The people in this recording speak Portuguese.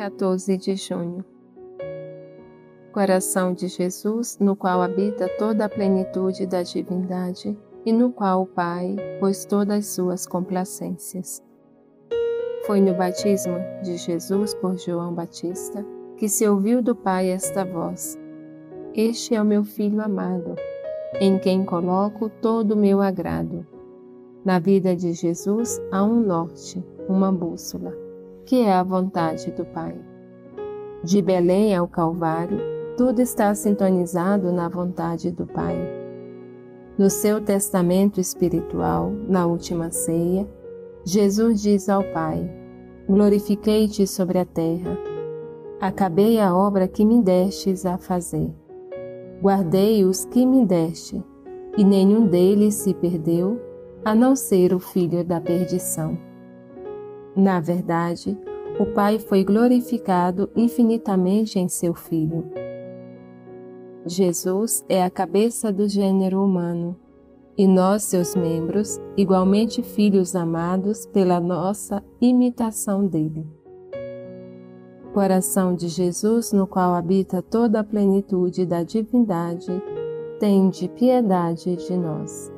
14 de junho. Coração de Jesus, no qual habita toda a plenitude da divindade e no qual o Pai pôs todas as suas complacências. Foi no batismo de Jesus por João Batista que se ouviu do Pai esta voz: Este é o meu filho amado, em quem coloco todo o meu agrado. Na vida de Jesus há um norte, uma bússola, que é a vontade do Pai. De Belém ao Calvário, tudo está sintonizado na vontade do Pai. No seu testamento espiritual, na última ceia, Jesus diz ao Pai: Glorifiquei-te sobre a terra. Acabei a obra que me destes a fazer. Guardei os que me deste, e nenhum deles se perdeu, a não ser o filho da perdição. Na verdade, o Pai foi glorificado infinitamente em seu Filho. Jesus é a cabeça do gênero humano, e nós, seus membros, igualmente filhos amados pela nossa imitação dele. Coração de Jesus, no qual habita toda a plenitude da divindade, tende piedade de nós.